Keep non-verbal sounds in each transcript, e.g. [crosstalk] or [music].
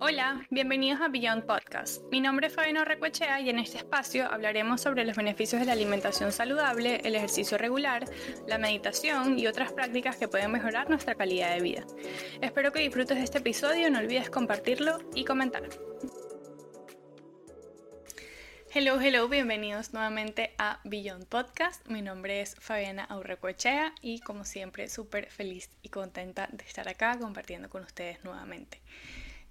Hola, bienvenidos a Beyond Podcast. Mi nombre es Fabiano Recuechea y en este espacio hablaremos sobre los beneficios de la alimentación saludable, el ejercicio regular, la meditación y otras prácticas que pueden mejorar nuestra calidad de vida. Espero que disfrutes de este episodio, no olvides compartirlo y comentar. Hello, hello, bienvenidos nuevamente a Beyond Podcast. Mi nombre es Fabiana Aurrecoechea y como siempre súper feliz y contenta de estar acá compartiendo con ustedes nuevamente.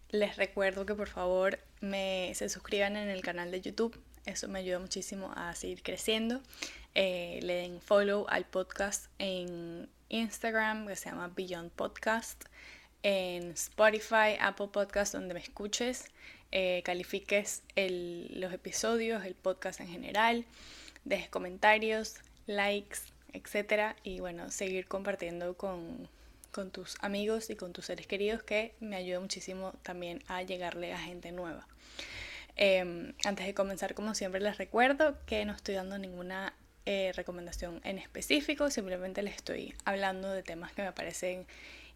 Les recuerdo que por favor me, se suscriban en el canal de YouTube, eso me ayuda muchísimo a seguir creciendo. Eh, le den follow al podcast en Instagram que se llama Beyond Podcast, en Spotify, Apple Podcast, donde me escuches, eh, califiques los episodios, el podcast en general, dejes comentarios, likes, etc. Y bueno, seguir compartiendo con, con tus amigos y con tus seres queridos que me ayuda muchísimo también a llegarle a gente nueva. Em, antes de comenzar, como siempre, les recuerdo que no estoy dando ninguna eh, recomendación en específico, simplemente les estoy hablando de temas que me parecen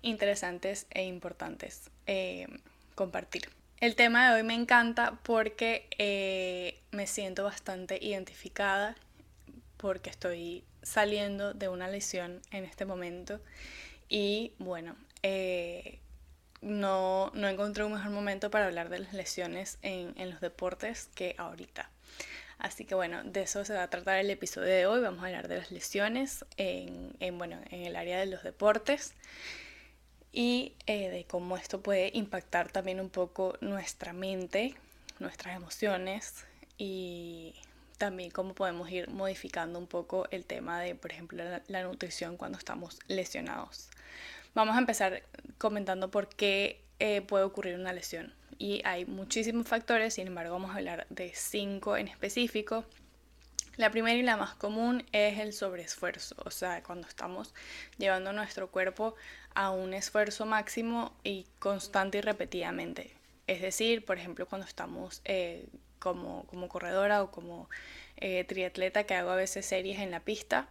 interesantes e importantes em, compartir. El tema de hoy me encanta porque eh, me siento bastante identificada porque estoy saliendo de una lesión en este momento y bueno, eh, no, no, encontré un mejor momento para hablar de las lesiones en, en, los deportes que ahorita. Así que bueno, de eso se va a tratar el episodio de hoy. Vamos a hablar de las lesiones en, en bueno, en el área de los deportes y eh, de cómo esto puede impactar también un poco nuestra mente, nuestras emociones y también cómo podemos ir modificando un poco el tema de, por ejemplo, la nutrición cuando estamos lesionados. Vamos a empezar comentando por qué eh, puede ocurrir una lesión. Y hay muchísimos factores, sin embargo vamos a hablar de cinco en específico. La primera y la más común es el sobreesfuerzo, o sea, cuando estamos llevando nuestro cuerpo a un esfuerzo máximo y constante y repetidamente. Es decir, por ejemplo, cuando estamos eh, como, como corredora o como eh, triatleta que hago a veces series en la pista,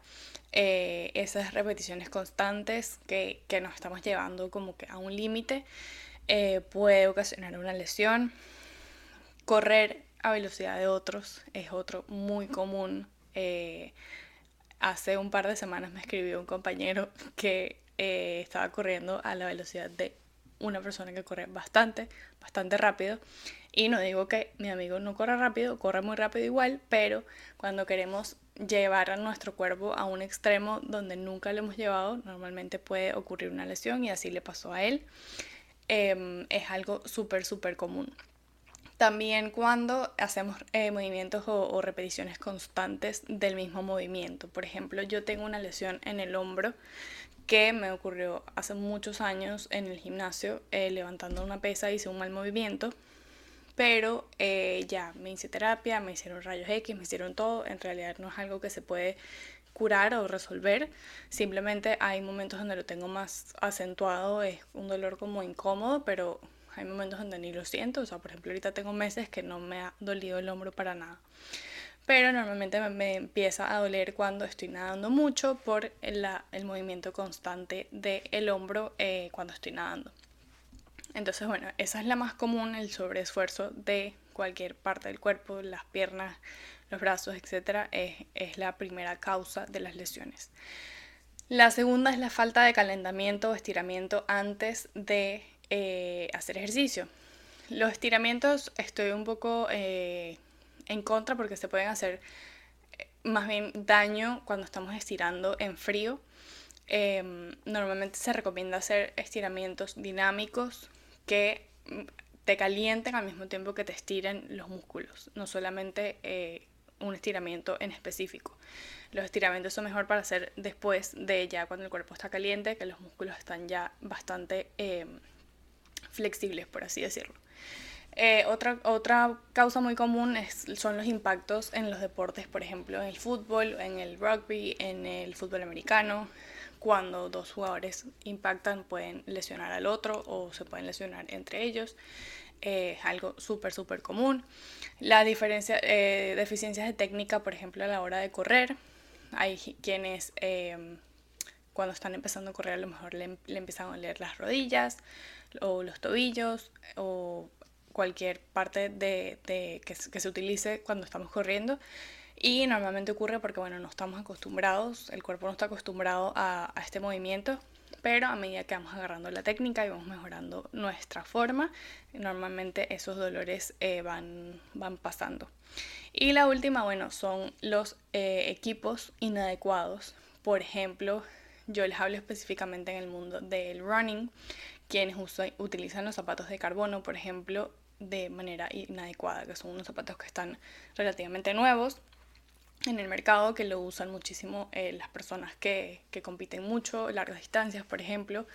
eh, esas repeticiones constantes que, nos estamos llevando como que a un límite puede ocasionar una lesión. Correr a velocidad de otros es otro muy común. hace un par de semanas me escribió un compañero que estaba corriendo a la velocidad de una persona que corre bastante, bastante rápido y no digo que mi amigo no corra rápido, corre muy rápido igual, pero cuando queremos llevar a nuestro cuerpo a un extremo donde nunca lo hemos llevado, normalmente puede ocurrir una lesión y así le pasó a él. Em, es algo súper, súper común. También cuando hacemos eh, movimientos o, repeticiones constantes del mismo movimiento. Por ejemplo, yo tengo una lesión en el hombro que me ocurrió hace muchos años en el gimnasio, eh, levantando una pesa, hice un mal movimiento pero eh, ya me hice terapia, me hicieron rayos X, me hicieron todo, en realidad no es algo que se puede curar o resolver, simplemente hay momentos donde lo tengo más acentuado, es un dolor como incómodo, pero hay momentos donde ni lo siento, o sea, por ejemplo, ahorita tengo meses que no me ha dolido el hombro para nada. Pero normalmente me, empieza a doler cuando estoy nadando mucho por el, movimiento constante del hombro eh, cuando estoy nadando. Entonces, bueno, esa es la más común, el sobreesfuerzo de cualquier parte del cuerpo, las piernas, los brazos, etc. Es, la primera causa de las lesiones. La segunda es la falta de calentamiento o estiramiento antes de eh, hacer ejercicio. Los estiramientos estoy un poco eh, en contra porque se pueden hacer eh, más bien daño cuando estamos estirando en frío. Em, normalmente se recomienda hacer estiramientos dinámicos que te calienten al mismo tiempo que te estiren los músculos, no solamente eh, un estiramiento en específico. Los estiramientos son mejor para hacer después de ya cuando el cuerpo está caliente, que los músculos están ya bastante eh, flexibles, por así decirlo. Eh, otra, otra causa muy común es, son los impactos en los deportes, por ejemplo, en el fútbol, en el rugby, en el fútbol americano, cuando dos jugadores impactan pueden lesionar al otro o se pueden lesionar entre ellos. Eh, es algo súper, súper común. La diferencia, eh, deficiencias de técnica, por ejemplo, a la hora de correr. Hay quienes em, cuando están empezando a correr a lo mejor le, empiezan a oler las rodillas o los tobillos o cualquier parte de, que, se utilice cuando estamos corriendo. Y normalmente ocurre porque, bueno, no estamos acostumbrados, el cuerpo no está acostumbrado a, este movimiento, pero a medida que vamos agarrando la técnica y vamos mejorando nuestra forma, normalmente esos dolores eh, van, van pasando. Y la última, bueno, son los eh, equipos inadecuados. Por ejemplo, yo les hablo específicamente en el mundo del running, quienes utilizan los zapatos de carbono, por ejemplo, de manera inadecuada, que son unos zapatos que están relativamente nuevos en el mercado, que lo usan muchísimo eh, las personas que, compiten mucho, largas distancias, por ejemplo,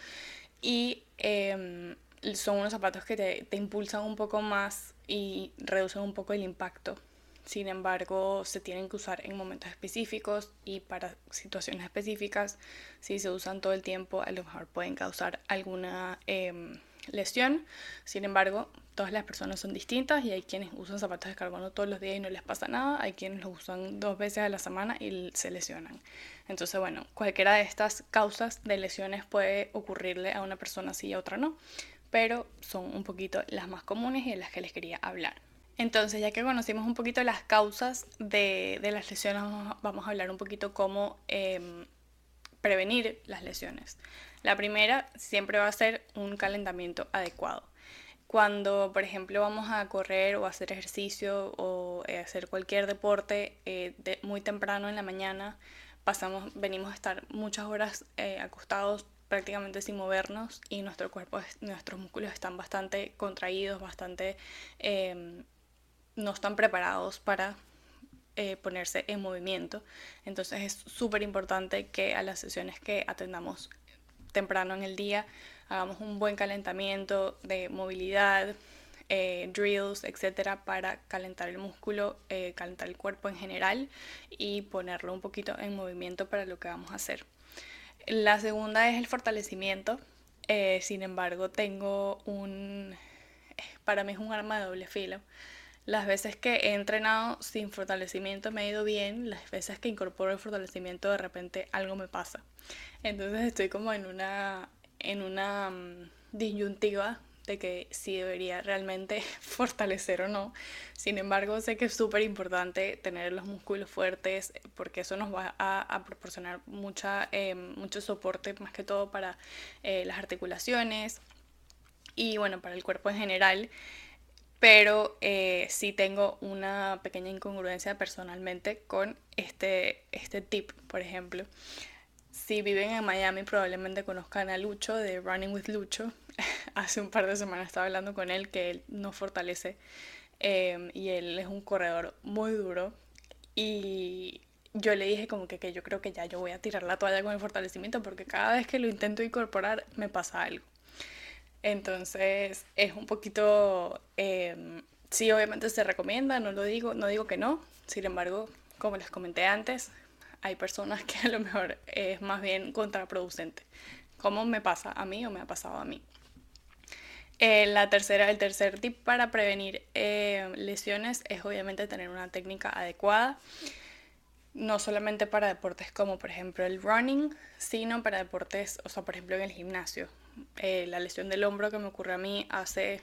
y em, son unos zapatos que te, te impulsan un poco más y reducen un poco el impacto sin embargo, se tienen que usar en momentos específicos y para situaciones específicas. Si se usan todo el tiempo, a lo mejor pueden causar alguna em, lesión. Sin embargo, todas las personas son distintas y hay quienes usan zapatos de carbono todos los días y no les pasa nada. Hay quienes los usan dos veces a la semana y se lesionan. Entonces, bueno, cualquiera de estas causas de lesiones puede ocurrirle a una persona sí y a otra no, pero son un poquito las más comunes y de las que les quería hablar. Entonces, ya que conocimos un poquito las causas de, las lesiones, vamos a hablar un poquito cómo em, prevenir las lesiones. La primera siempre va a ser un calentamiento adecuado. Cuando, por ejemplo, vamos a correr o hacer ejercicio o eh, hacer cualquier deporte eh, muy temprano en la mañana, pasamos, venimos a estar muchas horas eh, acostados prácticamente sin movernos y nuestro cuerpo, nuestros músculos están bastante contraídos, bastante em, no están preparados para eh, ponerse en movimiento. Entonces es súper importante que a las sesiones que atendamos temprano en el día hagamos un buen calentamiento de movilidad, eh, drills, etcétera, para calentar el músculo, eh, calentar el cuerpo en general y ponerlo un poquito en movimiento para lo que vamos a hacer. La segunda es el fortalecimiento. sin embargo, tengo un. Para mí es un arma de doble filo las veces que he entrenado sin fortalecimiento me ha ido bien, las veces que incorporo el fortalecimiento de repente algo me pasa. Entonces estoy como en una, en una mm, disyuntiva de que si debería realmente [laughs] fortalecer o no. Sin embargo, sé que es súper importante tener los músculos fuertes porque eso nos va a, proporcionar mucha, eh, mucho soporte más que todo para eh, las articulaciones y bueno, para el cuerpo en general pero eh, sí tengo una pequeña incongruencia personalmente con este, este tip, por ejemplo. Si viven en Miami probablemente conozcan a Lucho de Running with Lucho. [laughs] Hace un par de semanas estaba hablando con él que él no fortalece em, y él es un corredor muy duro y yo le dije como que, que yo creo que ya yo voy a tirar la toalla con el fortalecimiento porque cada vez que lo intento incorporar me pasa algo. Entonces es un poquito, em, sí, obviamente se recomienda, no lo digo, no digo que no. Sin embargo, como les comenté antes, hay personas [laughs] que a lo mejor es más bien contraproducente. ¿Cómo me pasa a mí o me ha pasado a mí? Eh, la tercera, el tercer tip para prevenir eh, lesiones es obviamente tener una técnica adecuada, no solamente para deportes como por ejemplo el running, sino para deportes, o sea, por ejemplo en el gimnasio. Eh, la lesión del hombro que me ocurrió a mí hace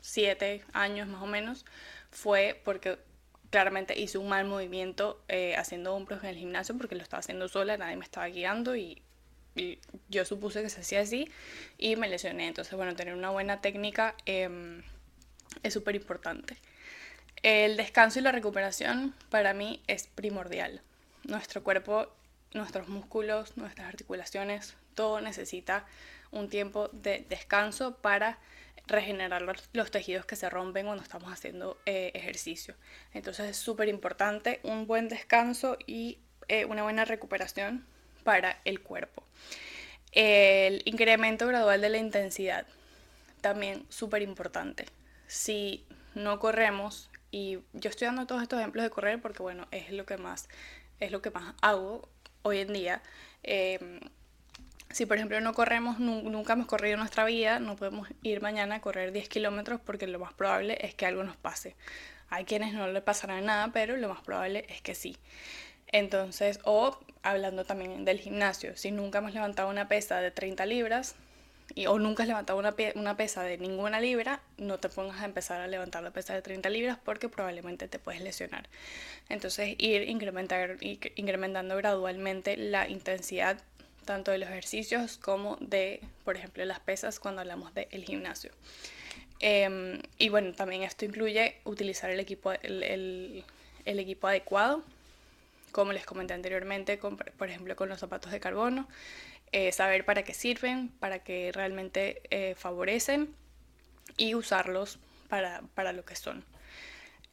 siete años más o menos fue porque claramente hice un mal movimiento eh, haciendo hombros en el gimnasio porque lo estaba haciendo sola, nadie me estaba guiando y, yo supuse que se hacía así y me lesioné. Entonces, bueno, tener una buena técnica em, es súper importante. El descanso y la recuperación para mí es primordial. Nuestro cuerpo, nuestros músculos, nuestras articulaciones, todo necesita un tiempo de descanso para regenerar los, tejidos que se rompen cuando estamos haciendo eh, ejercicio. Entonces es súper importante un buen descanso y eh, una buena recuperación para el cuerpo. El incremento gradual de la intensidad, también súper importante. Si no corremos, y yo estoy dando todos estos ejemplos de correr porque bueno, es lo que más, es lo que más hago hoy en día. Eh, si por ejemplo no corremos, nunca hemos corrido nuestra vida, no podemos ir mañana a correr 10 kilómetros porque lo más probable es que algo nos pase. Hay quienes no le pasará nada, pero lo más probable es que sí. Entonces, o hablando también del gimnasio, si nunca hemos levantado una pesa de 30 libras, y, o nunca has levantado una, una, pesa de ninguna libra, no te pongas a empezar a levantar la pesa de 30 libras porque probablemente te puedes lesionar. Entonces ir incrementar, incrementando gradualmente la intensidad tanto de los ejercicios como de, por ejemplo, las pesas cuando hablamos del gimnasio. Em, y bueno, también esto incluye utilizar el equipo, el, equipo adecuado, como les comenté anteriormente, por ejemplo, con los zapatos de carbono, eh, saber para qué sirven, para qué realmente eh, favorecen y usarlos para, para lo que son.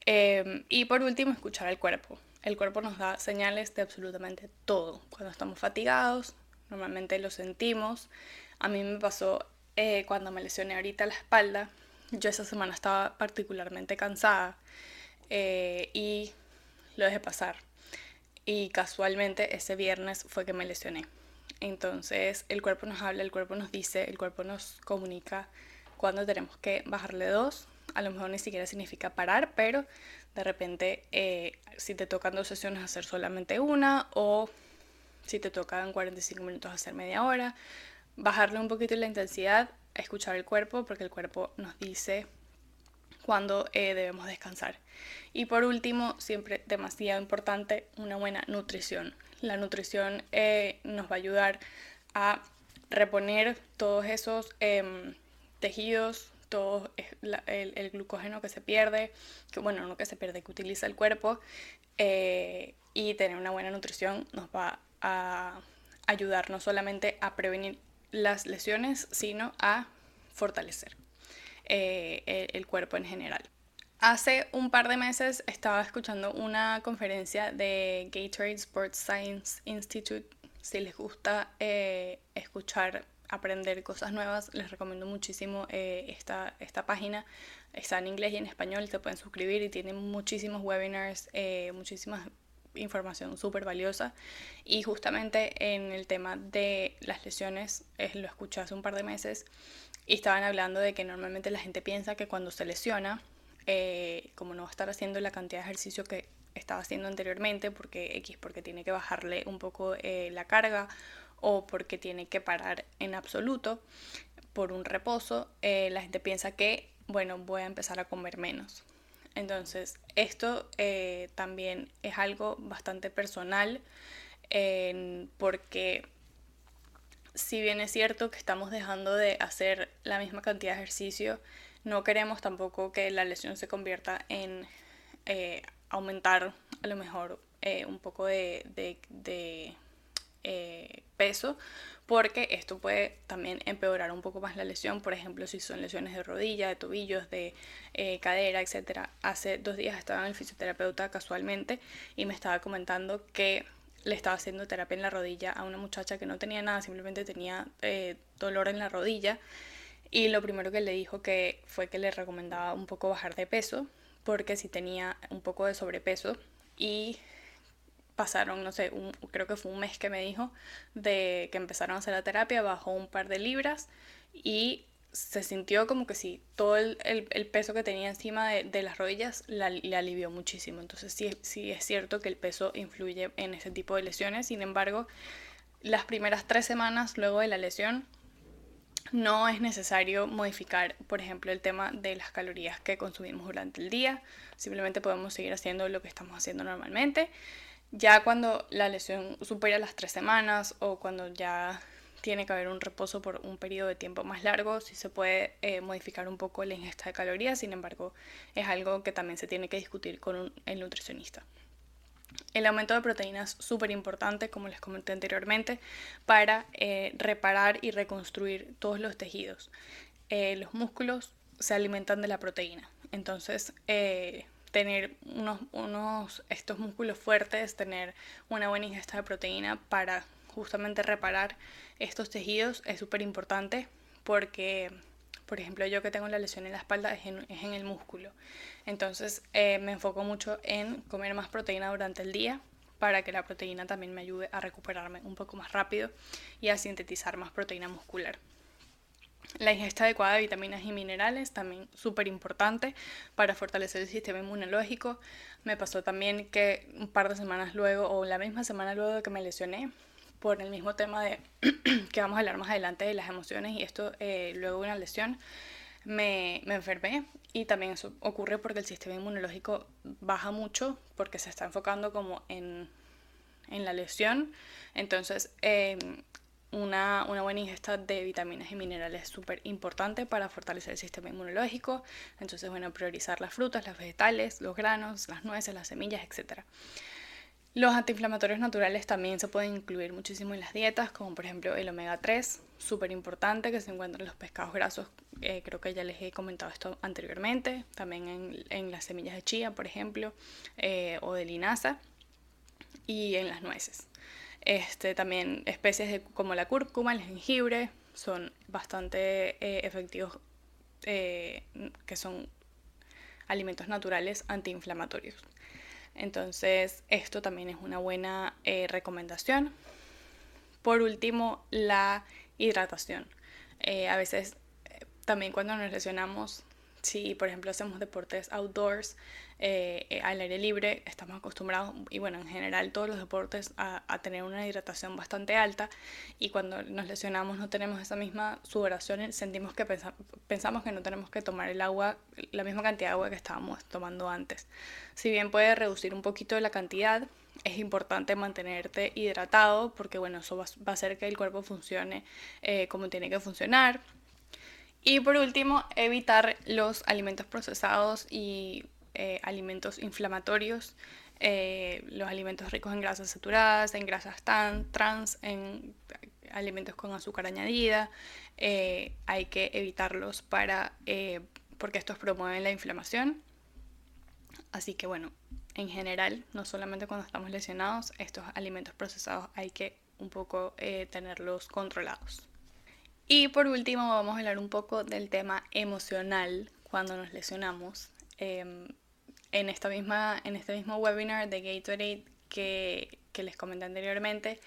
Em, y por último, escuchar al cuerpo. El cuerpo nos da señales de absolutamente todo. Cuando estamos fatigados, normalmente lo sentimos. A mí me pasó eh, cuando me lesioné ahorita la espalda. Yo esa semana estaba particularmente cansada y lo dejé pasar. Y casualmente ese viernes fue que me lesioné. Entonces el cuerpo nos habla, el cuerpo nos dice, el cuerpo nos comunica cuando tenemos que bajarle dos. A lo mejor ni siquiera significa parar, pero de repente eh, si te tocan dos sesiones hacer solamente una o si te tocan 45 minutos hacer media hora, bajarle un poquito la intensidad, escuchar el cuerpo porque el cuerpo nos dice cuándo eh, debemos descansar. Y por último, siempre demasiado importante, una buena nutrición. La nutrición eh, nos va a ayudar a reponer todos esos em, tejidos, todo el, glucógeno que se pierde, que bueno, no que se pierde, que utiliza el cuerpo, eh, y tener una buena nutrición nos va a ayudar no solamente a prevenir las lesiones, sino a fortalecer eh, el cuerpo en general. Hace un par de meses estaba escuchando una conferencia de Gatorade Sports Science Institute. Si les gusta eh, escuchar, aprender cosas nuevas, les recomiendo muchísimo eh, esta, esta página. Está en inglés y en español, se pueden suscribir y tienen muchísimos webinars, eh, muchísima información súper valiosa. Y justamente en el tema de las lesiones, lo escuché hace un par de meses y estaban hablando de que normalmente la gente piensa que cuando se lesiona, eh, como no va a estar haciendo la cantidad de ejercicio que estaba haciendo anteriormente, porque X, porque tiene que bajarle un poco eh, la carga o porque tiene que parar en absoluto por un reposo, eh, la gente piensa que, bueno, voy a empezar a comer menos. Entonces, esto también es algo bastante personal porque si bien es cierto que estamos dejando de hacer la misma cantidad de ejercicio, no queremos tampoco que la lesión se convierta en eh, aumentar a lo mejor eh, un poco de, eh, peso porque esto puede también empeorar un poco más la lesión, por ejemplo, si son lesiones de rodilla, de tobillos, de cadera, etc. Hace dos días estaba en el fisioterapeuta casualmente y me estaba comentando que le estaba haciendo terapia en la rodilla a una muchacha que no tenía nada, simplemente tenía dolor en la rodilla y lo primero que le dijo que fue que le recomendaba un poco bajar de peso, porque si tenía un poco de sobrepeso y pasaron, no sé, creo que fue un mes que me dijo, de que empezaron a hacer la terapia, bajó un par de libras y se sintió como que sí, todo el, peso que tenía encima de, las rodillas le alivió muchísimo. Entonces sí, sí es cierto que el peso influye en ese tipo de lesiones, sin embargo, las primeras tres semanas luego de la lesión no es necesario modificar, por ejemplo, el tema de las calorías que consumimos durante el día. Simplemente podemos seguir haciendo lo que estamos haciendo normalmente. Ya cuando la lesión supera las tres semanas o cuando ya tiene que haber un reposo por un periodo de tiempo más largo, sí se puede eh, modificar un poco la ingesta de calorías. Sin embargo, es algo que también se tiene que discutir con el nutricionista. El aumento de proteínas es súper importante, como les comenté anteriormente, para eh, reparar y reconstruir todos los tejidos. Eh, los músculos se alimentan de la proteína. Entonces, tener unos, unos, estos músculos fuertes, tener una buena ingesta de proteína para justamente reparar estos tejidos es súper importante porque por ejemplo, yo que tengo la lesión en la espalda es en, el músculo. Entonces eh, me enfoco mucho en comer más proteína durante el día para que la proteína también me ayude a recuperarme un poco más rápido y a sintetizar más proteína muscular. La ingesta adecuada de vitaminas y minerales, también súper importante para fortalecer el sistema inmunológico. Me pasó también que un par de semanas luego, o la misma semana luego de que me lesioné, por el mismo tema de [clears throat] que vamos a hablar más adelante de las emociones y esto eh, luego de una lesión, me, me, enfermé y también eso ocurre porque el sistema inmunológico baja mucho porque se está enfocando como en, en la lesión. Entonces, eh, una, buena ingesta de vitaminas y minerales es súper importante para fortalecer el sistema inmunológico. Entonces, bueno, priorizar las frutas, las vegetales, los granos, las nueces, las semillas, etc. Los antiinflamatorios naturales también se pueden incluir muchísimo en las dietas, como por ejemplo el omega 3, súper importante que se encuentra en los pescados grasos. Eh, creo que ya les he comentado esto anteriormente. También en, en las semillas de chía, por ejemplo, eh, o de linaza. Y en las nueces. Este, también especies como la cúrcuma, el jengibre, son bastante eh, efectivos, eh, que son alimentos naturales antiinflamatorios. Entonces, esto también es una buena eh, recomendación. Por último, la hidratación. a veces, también cuando nos lesionamos, si por ejemplo hacemos deportes outdoors, eh, eh, al aire libre, estamos acostumbrados, y bueno, en general todos los deportes, a, tener una hidratación bastante alta y cuando nos lesionamos no tenemos esa misma sudoración, sentimos que pensamos que no tenemos que tomar el agua, la misma cantidad de agua que estábamos tomando antes. Si bien puede reducir un poquito la cantidad, es importante mantenerte hidratado porque bueno, eso va, a hacer que el cuerpo funcione eh, como tiene que funcionar. Y por último, evitar los alimentos procesados y eh, alimentos inflamatorios, eh, los alimentos ricos en grasas saturadas, en grasas tan, trans, en alimentos con azúcar añadida. Eh, hay que evitarlos para, porque estos promueven la inflamación. Así que bueno, en general, no solamente cuando estamos lesionados, estos alimentos procesados hay que un poco tenerlos controlados. Y por último vamos a hablar un poco del tema emocional cuando nos lesionamos. Em, en, esta misma, en este mismo webinar de Gatorade que, que les comenté anteriormente,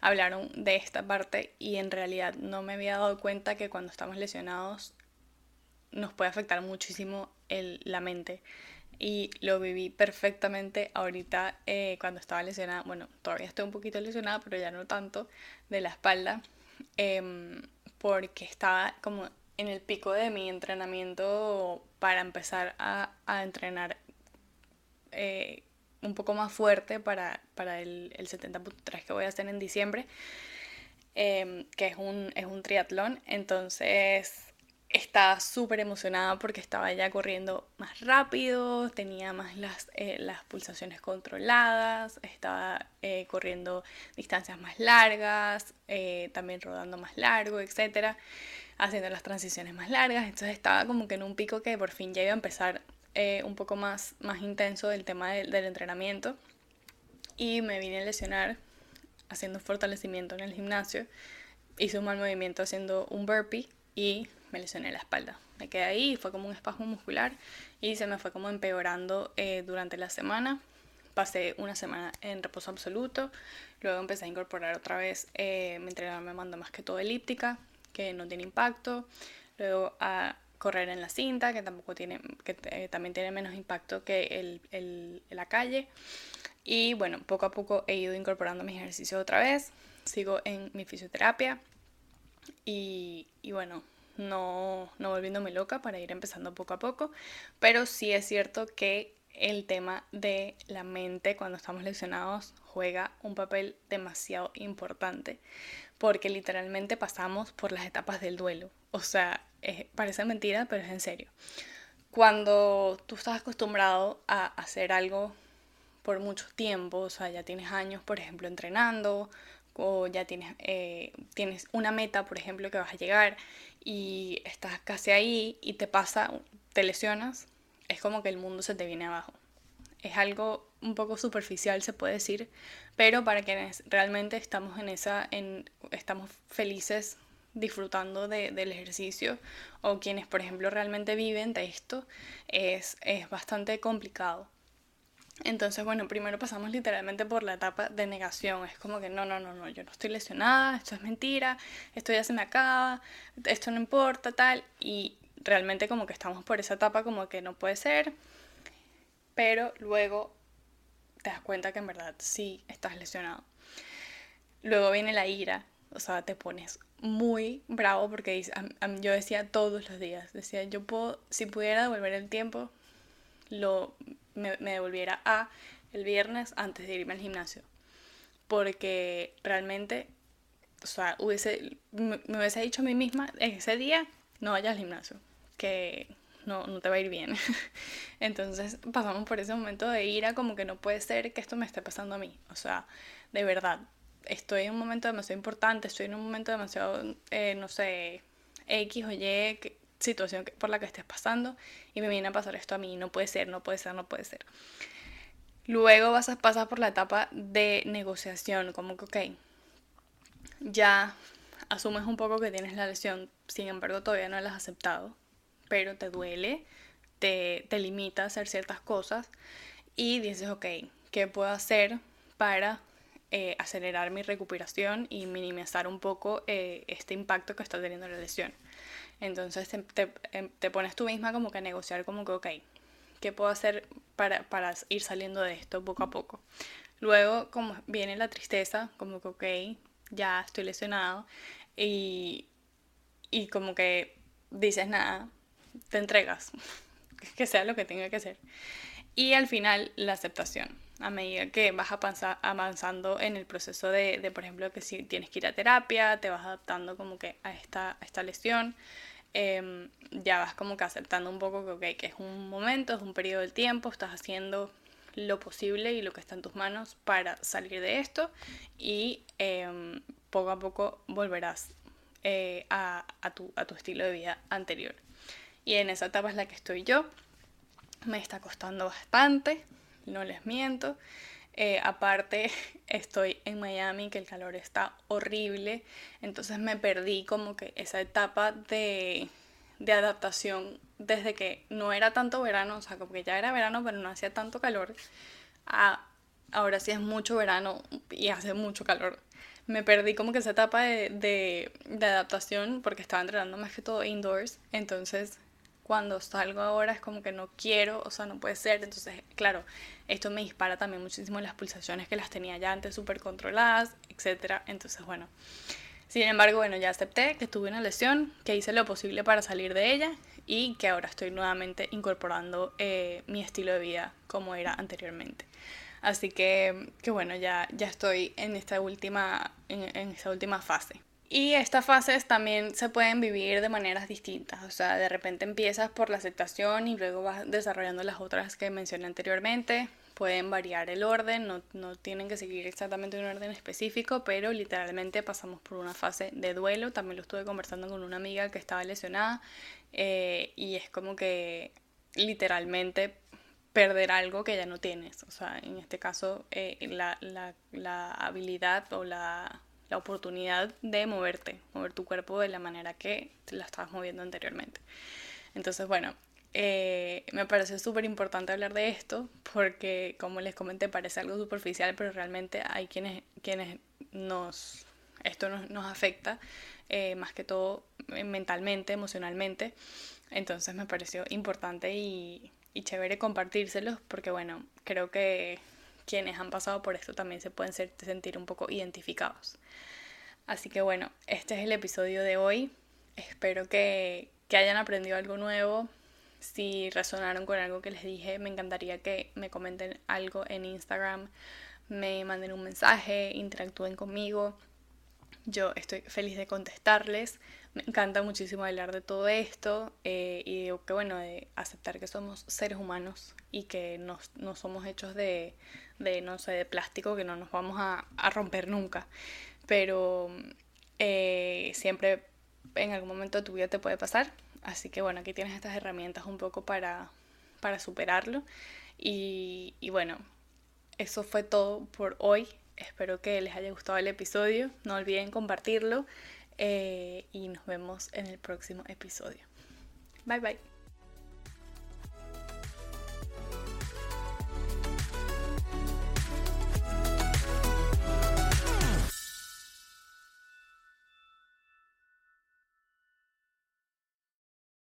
hablaron de esta parte y en realidad no me había dado cuenta que cuando estamos lesionados nos puede afectar muchísimo el, la mente. Y lo viví perfectamente ahorita eh, cuando estaba lesionada. Bueno, todavía estoy un poquito lesionada, pero ya no tanto, de la espalda. Em, porque estaba como en el pico de mi entrenamiento para empezar a, entrenar eh, un poco más fuerte para, para el, el 70.3 que voy a hacer en diciembre, em, que es un, es un triatlón. Entonces estaba súper emocionada porque estaba ya corriendo más rápido, tenía más las, eh, las pulsaciones controladas, estaba eh, corriendo distancias más largas, también rodando más largo, etc. Haciendo las transiciones más largas. Entonces estaba como que en un pico que por fin ya iba a empezar eh, un poco más, más intenso del tema del entrenamiento y me vine a lesionar haciendo fortalecimiento en el gimnasio. Hice un mal movimiento haciendo un burpee y me lesioné la espalda. Me quedé ahí, fue como un espasmo muscular y se me fue como empeorando eh, durante la semana. Pasé una semana en reposo absoluto, luego empecé a incorporar otra vez, eh, mi entrenador me mandó más que todo elíptica, que no tiene impacto, luego a correr en la cinta, que tampoco tiene, que eh, también tiene menos impacto que el, el, la calle. Y bueno, poco a poco he ido incorporando mis ejercicios otra vez. Sigo en mi fisioterapia. Y, y bueno, no, no volviéndome loca para ir empezando poco a poco. Pero sí es cierto que el tema de la mente cuando estamos lesionados juega un papel demasiado importante porque literalmente pasamos por las etapas del duelo. O sea, parece mentira, pero es en serio. Cuando tú estás acostumbrado a hacer algo por mucho tiempo, o sea, ya tienes años, por ejemplo, entrenando, o ya tienes, eh, tienes una meta, por ejemplo, que vas a llegar y estás casi ahí y te pasa, te lesionas, es como que el mundo se te viene abajo. Es algo un poco superficial, se puede decir, pero para quienes realmente estamos en esa, estamos felices disfrutando de, del ejercicio o quienes, por ejemplo, realmente viven de esto, es, es bastante complicado. Entonces, bueno, primero pasamos literalmente por la etapa de negación. Es como que no, no, no, no, yo no estoy lesionada, esto es mentira, esto ya se me acaba, esto no importa, tal. Y realmente como que estamos por esa etapa como que no puede ser. Pero luego te das cuenta que en verdad sí estás lesionado. Luego viene la ira, o sea, te pones muy bravo porque yo decía todos los días, decía, yo puedo, si pudiera devolver el tiempo, lo, me, devolviera a el viernes antes de irme al gimnasio. Porque realmente, o sea, hubiese, me, hubiese dicho a mí misma, ese día no vayas al gimnasio, que no, no te va a ir bien. [laughs] Entonces pasamos por ese momento de ira como que no puede ser que esto me esté pasando a mí. O sea, de verdad, estoy en un momento demasiado importante, estoy en un momento demasiado, eh, no sé, X o Y situación por la que estés pasando y me viene a pasar esto a mí, no puede ser, no puede ser, no puede ser. Luego vas a pasar por la etapa de negociación, como que, ok, ya asumes un poco que tienes la lesión, sin embargo todavía no la has aceptado, pero te duele, te, te limita a hacer ciertas cosas y dices, ok, ¿qué puedo hacer para eh, acelerar mi recuperación y minimizar un poco eh, este impacto que está teniendo la lesión. Entonces te, em, te, pones tú misma como que a negociar como que, ok, ¿qué puedo hacer para, para ir saliendo de esto poco a poco? Luego como viene la tristeza, como que, ok, ya estoy lesionado y, y como que dices nada, te entregas, [laughs] que sea lo que tenga que ser. Y al final la aceptación a medida que vas avanzando en el proceso de, de, por ejemplo, que si tienes que ir a terapia, te vas adaptando como que a esta, esta lesión, em, ya vas como que aceptando un poco que, okay, que es un momento, es un periodo del tiempo, estás haciendo lo posible y lo que está en tus manos para salir de esto y em, poco a poco volverás eh, a, a, tu, a tu estilo de vida anterior. Y en esa etapa es la que estoy yo. Me está costando bastante, no les miento. Eh, aparte, [laughs] estoy en Miami, que el calor está horrible, entonces me perdí como que esa etapa de, de adaptación desde que no era tanto verano, o sea, como que ya era verano, pero no hacía tanto calor, ahora sí es mucho verano y hace mucho calor. Me perdí como que esa etapa de, de, de adaptación porque estaba entrenando más que todo indoors, entonces cuando salgo ahora es como que no quiero, o sea, no puede ser. Entonces, claro, esto me dispara también muchísimo las pulsaciones que las tenía ya antes súper controladas, etc. Entonces, bueno. Sin embargo, bueno, ya acepté que tuve una lesión, que hice lo posible para salir de ella y que ahora estoy nuevamente incorporando eh, mi estilo de vida como era anteriormente. Así que, que bueno, ya, ya estoy en esta última, en, en esta última fase. Y estas fases también se pueden vivir de maneras distintas, o sea, de repente empiezas por la aceptación y luego vas desarrollando las otras que mencioné anteriormente. Pueden variar el orden, no, no tienen que seguir exactamente un orden específico, pero literalmente pasamos por una fase de duelo. También lo estuve conversando con una amiga que estaba lesionada eh, y es como que literalmente perder algo que ya no tienes. O sea, en este caso, eh, la, la, la habilidad o la la oportunidad de moverte, mover tu cuerpo de la manera que la estabas moviendo anteriormente. Entonces, bueno, eh, me parece súper importante hablar de esto porque, como les comenté, parece algo superficial, pero realmente hay quienes, quienes nos, esto nos, nos afecta eh, más que todo eh, mentalmente, emocionalmente. Entonces me pareció importante y, y chévere compartírselos porque, bueno, creo que quienes han pasado por esto también se pueden sentir un poco identificados. Así que bueno, este es el episodio de hoy. Espero que, que hayan aprendido algo nuevo. Si resonaron con algo que les dije, me encantaría que me comenten algo en Instagram, me manden un mensaje, interactúen conmigo. Yo estoy feliz de contestarles. Me encanta muchísimo hablar de todo esto eh, y que bueno, de aceptar que somos seres humanos y que no, no somos hechos de, de, no sé, de plástico, que no nos vamos a, a romper nunca. Pero eh, siempre en algún momento tu vida te puede pasar. Así que bueno, aquí tienes estas herramientas un poco para, para superarlo. Y, y bueno, eso fue todo por hoy. Espero que les haya gustado el episodio. No olviden compartirlo. Eh, y nos vemos en el próximo episodio. Bye bye.